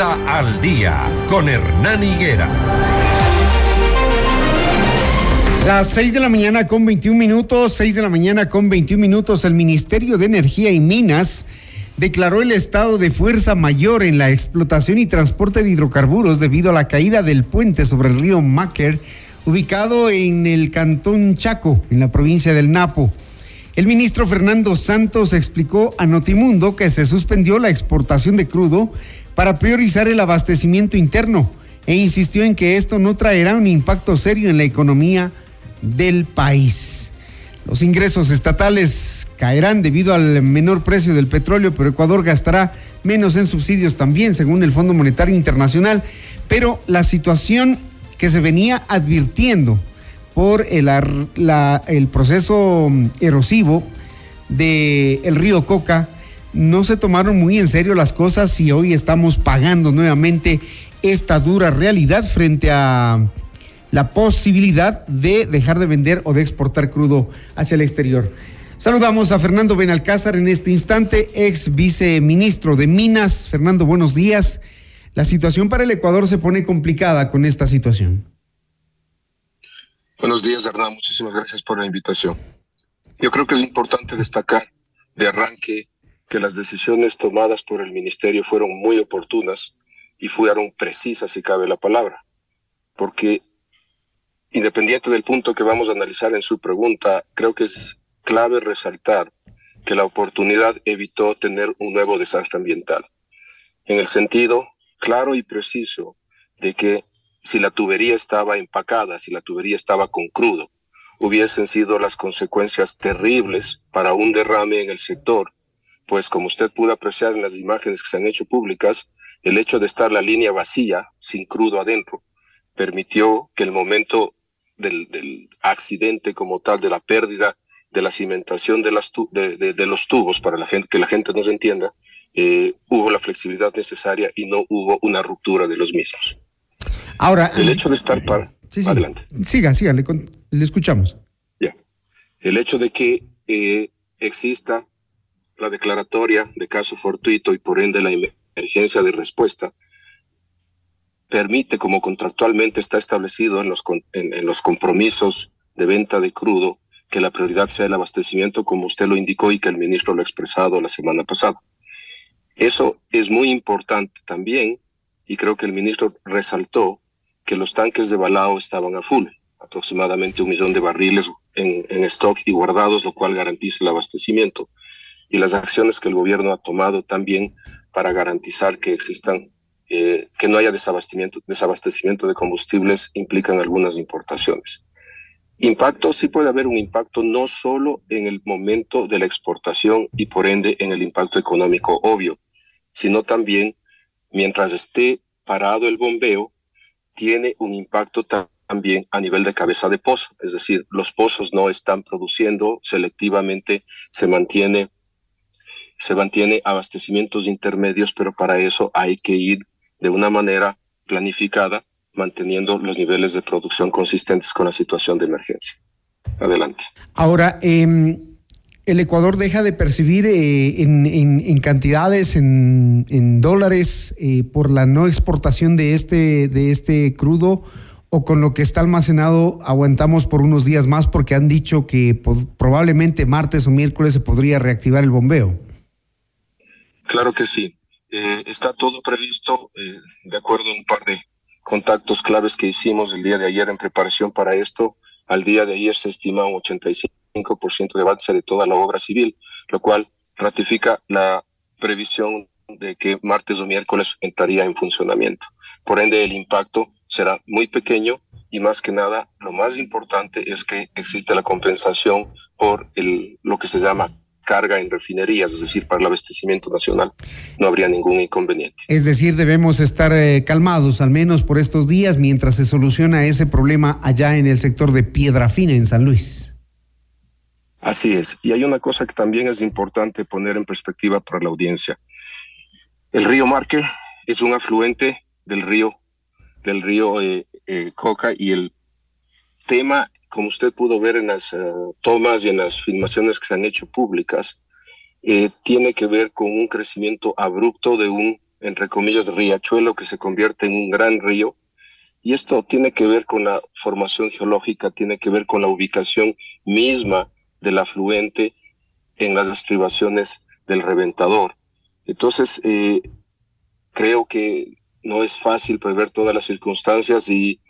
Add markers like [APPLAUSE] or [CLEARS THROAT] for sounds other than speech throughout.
Al día con Hernán Higuera. Las 6 de la mañana con 21 minutos, 6 de la mañana con 21 minutos, el Ministerio de Energía y Minas declaró el estado de fuerza mayor en la explotación y transporte de hidrocarburos debido a la caída del puente sobre el río Máquer, ubicado en el cantón Chaco, en la provincia del Napo. El ministro Fernando Santos explicó a Notimundo que se suspendió la exportación de crudo para priorizar el abastecimiento interno e insistió en que esto no traerá un impacto serio en la economía del país. Los ingresos estatales caerán debido al menor precio del petróleo, pero Ecuador gastará menos en subsidios también, según el Fondo Monetario Internacional. Pero la situación que se venía advirtiendo por el, proceso erosivo del el río Coca, no se tomaron muy en serio las cosas y hoy estamos pagando nuevamente esta dura realidad frente a la posibilidad de dejar de vender o de exportar crudo hacia el exterior. Saludamos a Fernando Benalcázar en este instante, ex viceministro de Minas. Fernando, buenos días. La situación para el Ecuador se pone complicada con esta situación. Buenos días, Hernán. Muchísimas gracias por la invitación. Yo creo que es importante destacar de arranque que las decisiones tomadas por el ministerio fueron muy oportunas y fueron precisas, si cabe la palabra, porque independiente del punto que vamos a analizar en su pregunta, creo que es clave resaltar que la oportunidad evitó tener un nuevo desastre ambiental, en el sentido claro y preciso de que si la tubería estaba empacada, si la tubería estaba con crudo, hubiesen sido las consecuencias terribles para un derrame en el sector, pues como usted pudo apreciar en las imágenes que se han hecho públicas, el hecho de estar la línea vacía, sin crudo adentro, permitió que el momento del, accidente como tal, de la pérdida de la cimentación de, las de, los tubos, para la gente, que la gente nos entienda, eh, hubo la flexibilidad necesaria y no hubo una ruptura de los mismos. Ahora, el hecho de estar para... Adelante. Siga, siga, le, escuchamos. Ya. El hecho de que eh, exista la declaratoria de caso fortuito y por ende la emergencia de respuesta permite, como contractualmente está establecido en los, en los compromisos de venta de crudo, que la prioridad sea el abastecimiento, como usted lo indicó y que el ministro lo ha expresado la semana pasada. Eso es muy importante también y creo que el ministro resaltó que los tanques de balao estaban a full, aproximadamente un millón de barriles en, en stock y guardados, lo cual garantiza el abastecimiento. Y las acciones que el gobierno ha tomado también para garantizar que existan, eh, que no haya desabastecimiento, desabastecimiento de combustibles implican algunas importaciones. Impacto, sí puede haber un impacto no solo en el momento de la exportación y por ende en el impacto económico obvio, sino también mientras esté parado el bombeo, tiene un impacto también a nivel de cabeza de pozo, es decir, los pozos no están produciendo selectivamente, se mantiene se mantiene abastecimientos intermedios, pero para eso hay que ir de una manera planificada, manteniendo los niveles de producción consistentes con la situación de emergencia. Adelante. Ahora, eh, el Ecuador deja de percibir eh, en, cantidades, en, dólares, eh, por la no exportación de este, de este crudo o con lo que está almacenado aguantamos por unos días más porque han dicho que probablemente martes o miércoles se podría reactivar el bombeo. Claro que sí. Eh, está todo previsto de acuerdo a un par de contactos claves que hicimos el día de ayer en preparación para esto. Al día de ayer se estima un 85 5% de avance de toda la obra civil, lo cual ratifica la previsión de que martes o miércoles entraría en funcionamiento. Por ende, el impacto será muy pequeño y más que nada, lo más importante es que existe la compensación por el, lo que se llama carga en refinerías, es decir, para el abastecimiento nacional, no habría ningún inconveniente. Es decir, debemos estar eh, calmados, al menos por estos días, mientras se soluciona ese problema allá en el sector de Piedra Fina, en San Luis. Así es. Y hay una cosa que también es importante poner en perspectiva para la audiencia. El río Marker es un afluente del río, del río eh, eh, Coca y el tema, como usted pudo ver en las eh, tomas y en las filmaciones que se han hecho públicas, tiene que ver con un crecimiento abrupto de un entre comillas, riachuelo que se convierte en un gran río. Y esto tiene que ver con la formación geológica, tiene que ver con la ubicación misma del afluente en las estribaciones del reventador. Entonces, eh, creo que no es fácil prever todas las circunstancias y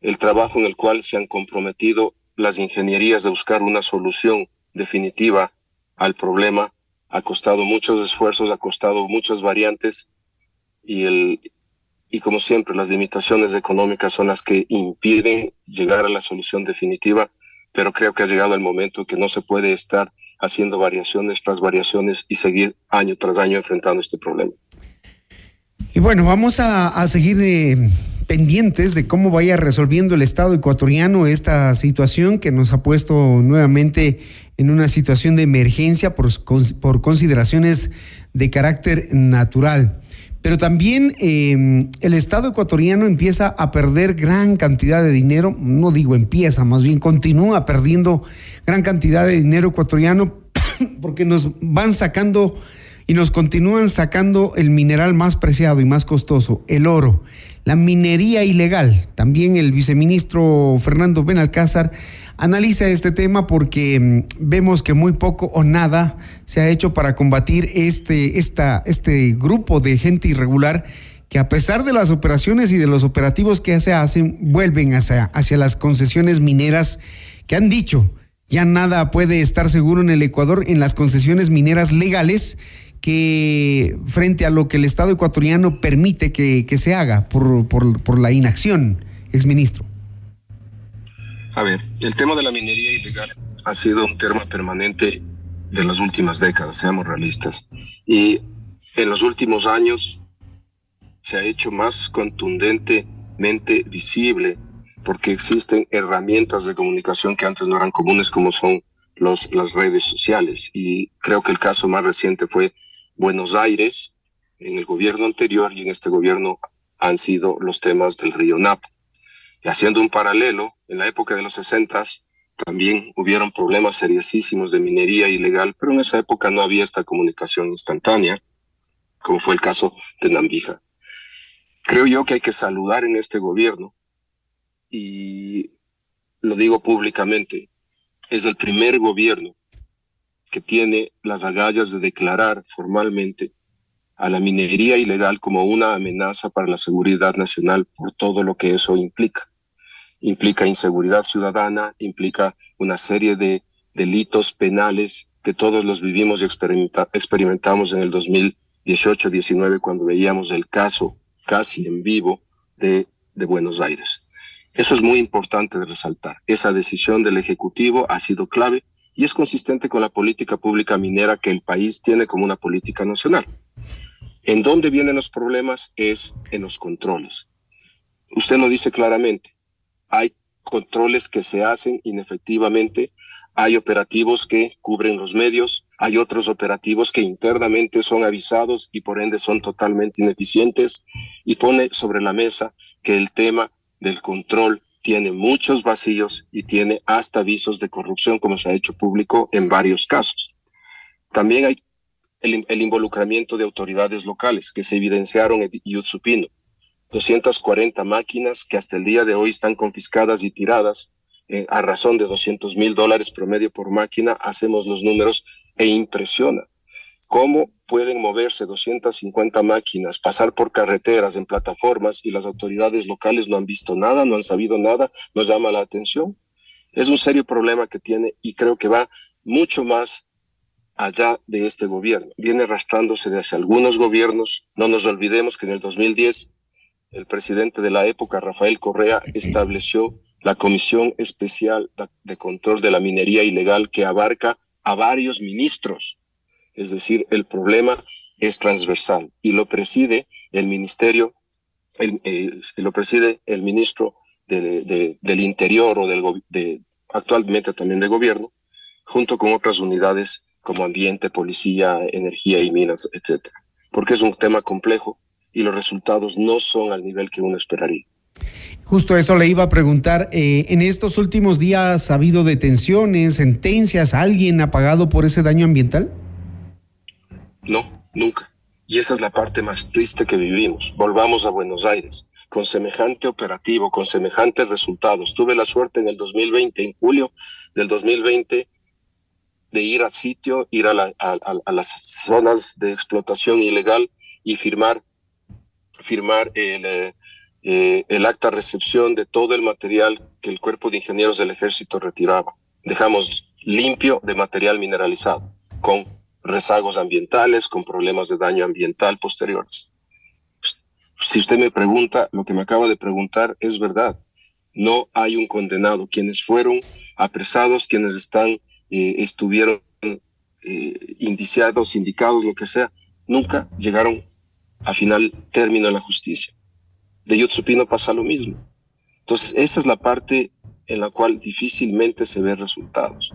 el trabajo en el cual se han comprometido las ingenierías de buscar una solución definitiva al problema ha costado muchos esfuerzos, ha costado muchas variantes y, el, y como siempre las limitaciones económicas son las que impiden llegar a la solución definitiva, pero creo que ha llegado el momento que no se puede estar haciendo variaciones tras variaciones y seguir año tras año enfrentando este problema. Y bueno, vamos a, seguir eh, pendientes de cómo vaya resolviendo el Estado ecuatoriano esta situación que nos ha puesto nuevamente en una situación de emergencia por, por consideraciones de carácter natural. Pero también em, el Estado ecuatoriano empieza a perder gran cantidad de dinero, no digo empieza, más bien continúa perdiendo gran cantidad de dinero ecuatoriano [CLEARS THROAT] porque nos van sacando y nos continúan sacando el mineral más preciado y más costoso, el oro, la minería ilegal. También el viceministro Fernando Benalcázar analiza este tema porque mm, vemos que muy poco o nada se ha hecho para combatir este, esta, este grupo de gente irregular que a pesar de las operaciones y de los operativos que se hacen, vuelven hacia, hacia las concesiones mineras que han dicho, ya nada puede estar seguro en el Ecuador en las concesiones mineras legales que frente a lo que el Estado ecuatoriano permite que, se haga por, por, la inacción, exministro? A ver, el tema de la minería ilegal ha sido un tema permanente de las últimas décadas, seamos realistas. Y en los últimos años se ha hecho más contundentemente visible porque existen herramientas de comunicación que antes no eran comunes como son los, las redes sociales. Y creo que el caso más reciente fue Buenos Aires, en el gobierno anterior y en este gobierno han sido los temas del río Napo. Y haciendo un paralelo, en la época de los 60 también hubieron problemas seriosísimos de minería ilegal, pero en esa época no había esta comunicación instantánea, como fue el caso de Nambija. Creo yo que hay que saludar en este gobierno, y lo digo públicamente, es el primer gobierno que tiene las agallas de declarar formalmente a la minería ilegal como una amenaza para la seguridad nacional por todo lo que eso implica. Implica inseguridad ciudadana, implica una serie de delitos penales que todos los vivimos y experimentamos en el 2018-19 cuando veíamos el caso casi en vivo de, de Buenos Aires. Eso es muy importante de resaltar. Esa decisión del Ejecutivo ha sido clave y es consistente con la política pública minera que el país tiene como una política nacional. ¿En dónde vienen los problemas? Es en los controles. Usted lo dice claramente. Hay controles que se hacen inefectivamente, hay operativos que cubren los medios, hay otros operativos que internamente son avisados y por ende son totalmente ineficientes y pone sobre la mesa que el tema del control tiene muchos vacíos y tiene hasta avisos de corrupción, como se ha hecho público en varios casos. También hay el, involucramiento de autoridades locales que se evidenciaron en Yutsupino. 240 máquinas que hasta el día de hoy están confiscadas y tiradas eh, a razón de 200 mil dólares promedio por máquina. Hacemos los números e impresiona cómo pueden moverse 250 máquinas, pasar por carreteras, en plataformas y las autoridades locales no han visto nada, no han sabido nada, nos llama la atención. Es un serio problema que tiene y creo que va mucho más allá de este gobierno. Viene arrastrándose desde algunos gobiernos. No nos olvidemos que en el 2010 el presidente de la época, Rafael Correa, estableció la Comisión Especial de Control de la Minería Ilegal que abarca a varios ministros es decir, el problema es transversal y lo preside el ministerio, eh, lo preside el ministro del Interior o del de, actualmente también de gobierno, junto con otras unidades como ambiente, policía, energía y minas, etcétera. Porque es un tema complejo y los resultados no son al nivel que uno esperaría. Justo eso le iba a preguntar. Eh, en estos últimos días ha habido detenciones, sentencias. ¿Alguien ha pagado por ese daño ambiental? No, nunca. Y esa es la parte más triste que vivimos. Volvamos a Buenos Aires con semejante operativo, con semejantes resultados. Tuve la suerte en el 2020, en julio del 2020, de ir al sitio, ir a, las zonas de explotación ilegal y firmar, firmar el, eh, eh, el acta recepción de todo el material que el cuerpo de ingenieros del ejército retiraba. Dejamos limpio de material mineralizado, con rezagos ambientales, con problemas de daño ambiental posteriores si usted me pregunta, lo que me acaba de preguntar es verdad. No hay un condenado. Quienes fueron apresados, quienes están, eh, estuvieron eh, indiciados, indicados, lo que sea, nunca llegaron a final término en la justicia. De Yotsupino pasa lo mismo. Entonces, esa es la parte en la cual difícilmente se ven resultados.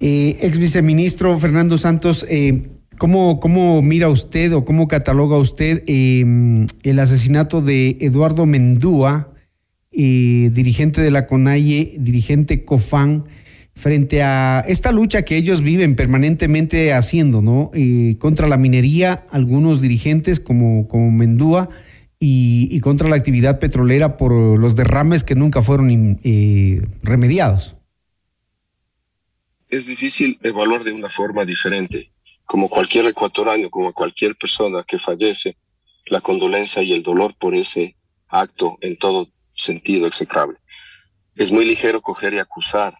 Eh, ex viceministro Fernando Santos, eh, ¿Cómo, ¿Cómo, mira usted o cómo cataloga usted em, el asesinato de Eduardo Mendúa, eh, dirigente de la CONAIE, dirigente COFAN, frente a esta lucha que ellos viven permanentemente haciendo, ¿no? Contra la minería, algunos dirigentes como, como Mendúa, y, contra la actividad petrolera por los derrames que nunca fueron remediados. Es difícil evaluar de una forma diferente como cualquier ecuatoriano, como cualquier persona que fallece, la condolencia y el dolor por ese acto en todo sentido execrable. Es muy ligero coger y acusar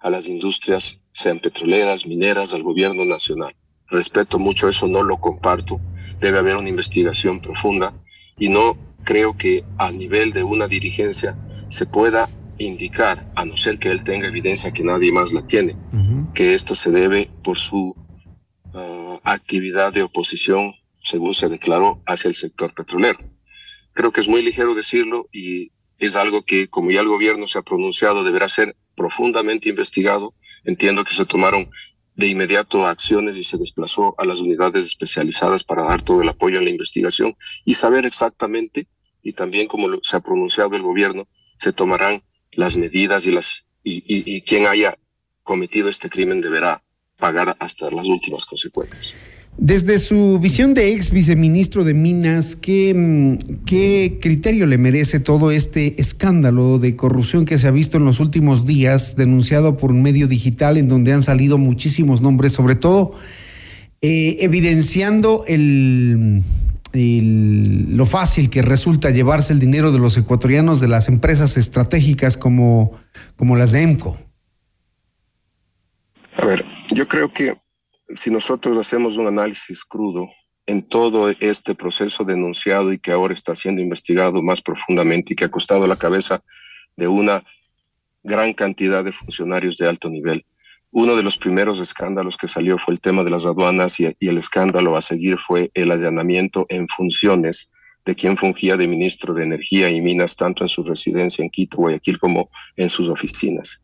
a las industrias, sean petroleras, mineras, al gobierno nacional. Respeto mucho eso, no lo comparto. Debe haber una investigación profunda y no creo que a nivel de una dirigencia se pueda indicar, a no ser que él tenga evidencia que nadie más la tiene, que esto se debe por su actividad de oposición, según se declaró, hacia el sector petrolero. Creo que es muy ligero decirlo y es algo que, como ya el gobierno se ha pronunciado, deberá ser profundamente investigado. Entiendo que se tomaron de inmediato acciones y se desplazó a las unidades especializadas para dar todo el apoyo en la investigación y saber exactamente, y también como se ha pronunciado el gobierno, se tomarán las medidas y, las, y, quien haya cometido este crimen deberá pagar hasta las últimas consecuencias. Desde su visión de ex viceministro de Minas, ¿qué, mm, ¿qué, criterio le merece todo este escándalo de corrupción que se ha visto en los últimos días, denunciado por un medio digital en donde han salido muchísimos nombres, sobre todo eh, evidenciando el, lo fácil que resulta llevarse el dinero de los ecuatorianos de las empresas estratégicas como, como las de EMCO? A ver, yo creo que si nosotros hacemos un análisis crudo en todo este proceso denunciado y que ahora está siendo investigado más profundamente y que ha costado la cabeza de una gran cantidad de funcionarios de alto nivel. Uno de los primeros escándalos que salió fue el tema de las aduanas y, el escándalo a seguir fue el allanamiento en funciones de quien fungía de ministro de Energía y Minas tanto en su residencia en Quito, Guayaquil, como en sus oficinas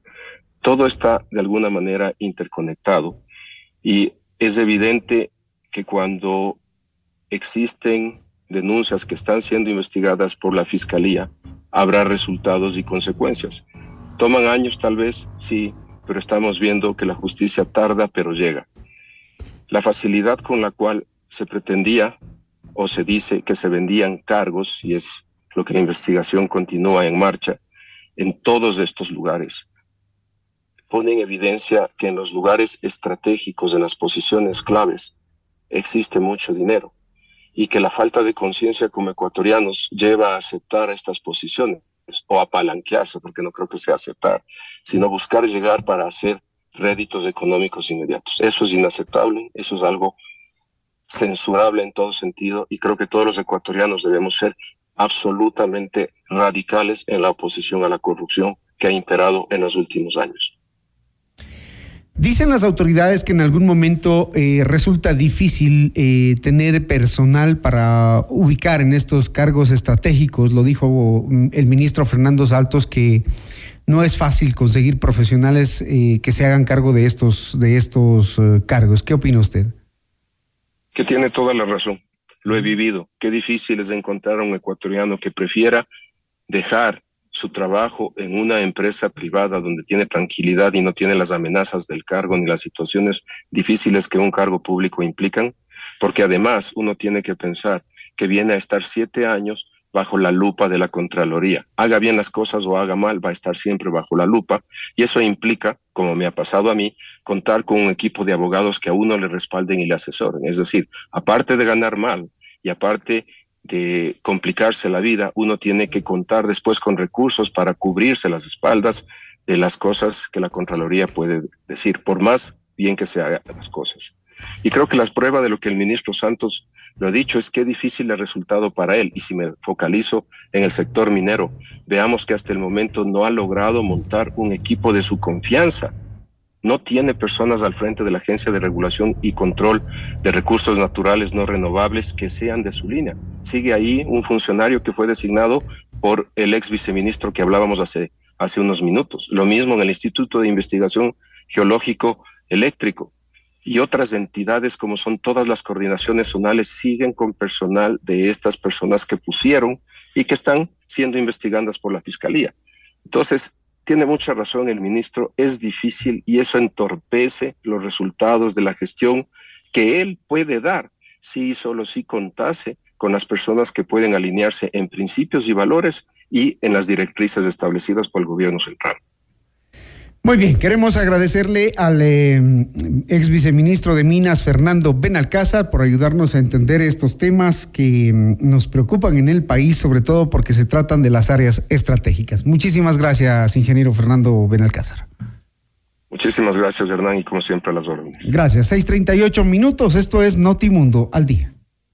todo está de alguna manera interconectado y es evidente que cuando existen denuncias que están siendo investigadas por la Fiscalía, habrá resultados y consecuencias. Toman años tal vez, sí, pero estamos viendo que la justicia tarda, pero llega. La facilidad con la cual se pretendía o se dice que se vendían cargos, y es lo que la investigación continúa en marcha, en todos estos lugares pone en evidencia que en los lugares estratégicos, en las posiciones claves, existe mucho dinero y que la falta de conciencia como ecuatorianos lleva a aceptar estas posiciones o a palanquearse, porque no creo que sea aceptar, sino buscar llegar para hacer réditos económicos inmediatos. Eso es inaceptable, eso es algo censurable en todo sentido y creo que todos los ecuatorianos debemos ser absolutamente radicales en la oposición a la corrupción que ha imperado en los últimos años. Dicen las autoridades que en algún momento eh, resulta difícil eh, tener personal para ubicar en estos cargos estratégicos. Lo dijo mm, el ministro Fernando Saltos que no es fácil conseguir profesionales eh, que se hagan cargo de estos, de estos cargos. ¿Qué opina usted? Que tiene toda la razón. Lo he vivido. Qué difícil es encontrar a un ecuatoriano que prefiera dejar su trabajo en una empresa privada donde tiene tranquilidad y no tiene las amenazas del cargo ni las situaciones difíciles que un cargo público implican, porque además uno tiene que pensar que viene a estar siete años bajo la lupa de la Contraloría. Haga bien las cosas o haga mal, va a estar siempre bajo la lupa y eso implica, como me ha pasado a mí, contar con un equipo de abogados que a uno le respalden y le asesoren. Es decir, aparte de ganar mal y aparte de complicarse la vida, uno tiene que contar después con recursos para cubrirse las espaldas de las cosas que la Contraloría puede decir, por más bien que se hagan las cosas. Y creo que la prueba de lo que el ministro Santos lo ha dicho es qué difícil el resultado para él. Y si me focalizo en el sector minero, veamos que hasta el momento no ha logrado montar un equipo de su confianza. No tiene personas al frente de la Agencia de Regulación y Control de Recursos Naturales No Renovables que sean de su línea. Sigue ahí un funcionario que fue designado por el ex viceministro que hablábamos hace, hace unos minutos. Lo mismo en el Instituto de Investigación Geológico Eléctrico y otras entidades como son todas las coordinaciones zonales siguen con personal de estas personas que pusieron y que están siendo investigadas por la Fiscalía. Entonces, tiene mucha razón el ministro, es difícil y eso entorpece los resultados de la gestión que él puede dar si solo si contase con las personas que pueden alinearse en principios y valores y en las directrices establecidas por el gobierno central. Muy bien, queremos agradecerle al eh, ex viceministro de Minas, Fernando Benalcázar, por ayudarnos a entender estos temas que mm, nos preocupan en el país, sobre todo porque se tratan de las áreas estratégicas. Muchísimas gracias, ingeniero Fernando Benalcázar. Muchísimas gracias, Hernán, y como siempre a las órdenes. Gracias. 6:38 minutos. Esto es Notimundo al día.